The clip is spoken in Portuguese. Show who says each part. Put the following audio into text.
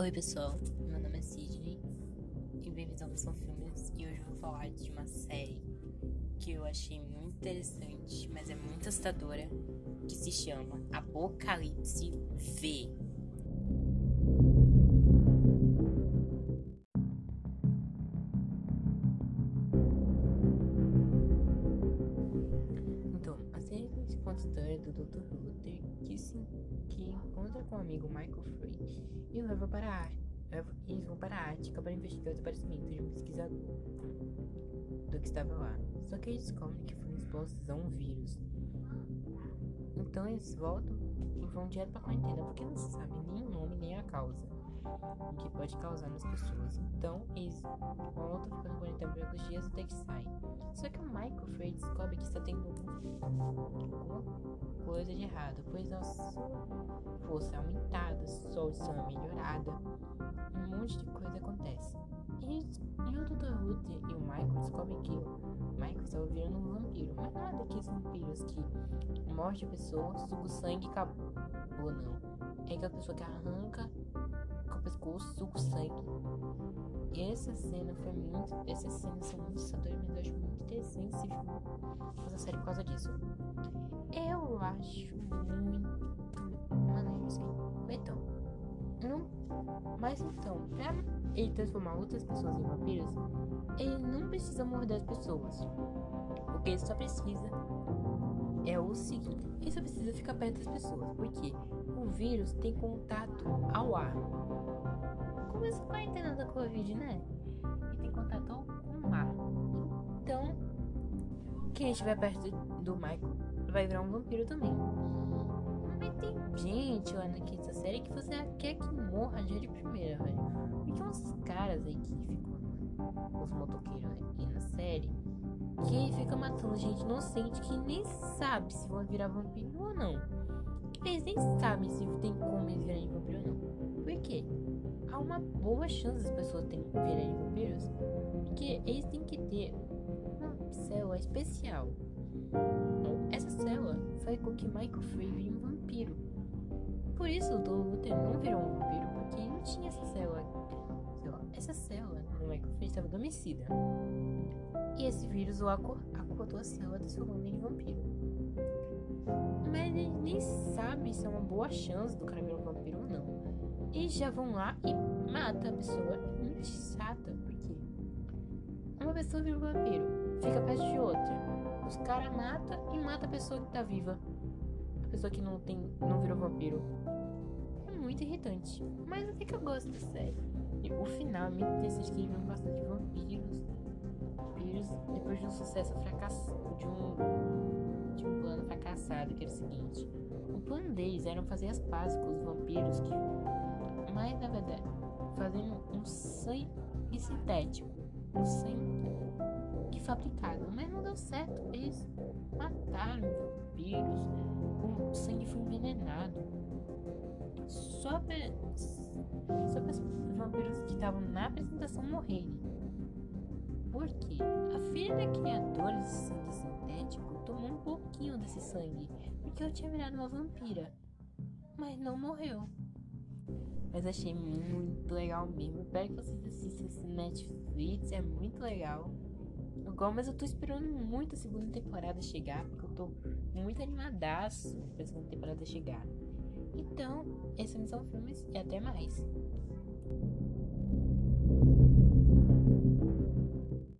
Speaker 1: Oi pessoal, meu nome é Sidney e bem-vindos ao São Filmes e hoje eu vou falar de uma série que eu achei muito interessante, mas é muito assustadora, que se chama Apocalipse V. história do Dr. Luther que, se, que encontra com o amigo Michael Frey e o leva para a eles vão para a Ática para investigar o desaparecimento de um pesquisador do que estava lá. Só que eles descobrem que foram expostos a um vírus. Então eles voltam e vão direto para a quarentena, porque não se sabe nem o nome nem a causa o que pode causar nas pessoas. Então eles voltam ficando quarentena por alguns dias até que saem. Só que o Michael Frey descobre que está tendo alguma coisa de errado, pois a sua força é aumentada, sua audição é melhorada, um monte de coisa acontece. E, e o Dr. Luther e o Michael descobrem que o Michael estava virando um vampiro, mas não é daqueles vampiros que morde a pessoa, suga o sangue e acabou, não. É aquela pessoa que arranca pescoço, o sangue. E essa cena foi muito. Essas cenas são muito assustadoras, mas eu acho muito interessante filme, essa série por causa disso. Eu acho muito maneiro isso aí. Então, não. Mas então, pra ele transformar outras pessoas em vampiros, ele não precisa morder as pessoas. O que ele só precisa é o seguinte: só precisa ficar perto das pessoas, porque o vírus tem contato ao ar. Como essa quarentena da Covid, né? E tem contato com o ar. Então, quem estiver perto do Michael vai virar um vampiro também. Mas tem gente lá na quinta série que você quer que morra já de primeira, velho. Porque uns caras aí que ficam os motoqueiros aqui na série que fica matando gente inocente que nem sabe se vão virar vampiro ou não. Eles nem sabem se tem como eles virarem vampiro ou não. Por quê? Há uma boa chance das pessoas terem, virarem vampiros, porque eles têm que ter uma célula especial. Essa célula faz com que Michael Frey vire um vampiro. Por isso o Luther não virou um vampiro, porque ele não tinha essa célula. Essa célula no Frey estava adormecida. E esse vírus o acordou a célula transformando em vampiro. Mas nem sabe se é uma boa chance do cara virar vampiro ou não. Eles já vão lá e mata a pessoa. É muito chata, porque uma pessoa vira um vampiro, fica perto de outra. Os caras matam e mata a pessoa que tá viva. A pessoa que não tem. não virou vampiro. É muito irritante. Mas até que eu gosto da série. O final é muito interessante que eles vão bastante vampiros. Vampiros depois de um sucesso fracassado. De um. De um plano fracassado, que era o seguinte. O plano deles era fazer as pazes com os vampiros que. Mas na verdade, fazendo um sangue sintético. Um sangue que fabricado. Mas não deu certo. Eles mataram vampiros. O sangue foi envenenado. Só pra, para os vampiros que estavam na apresentação morrerem. Porque a filha da criadora desse sangue sintético tomou um pouquinho desse sangue, porque ela tinha virado uma vampira, mas não morreu. Mas achei muito legal mesmo. Espero que vocês assistam esse Netflix, é muito legal. Igual, mas eu tô esperando muito a segunda temporada chegar, porque eu tô muito animadaço pra segunda temporada chegar. Então, esses são filmes e até mais.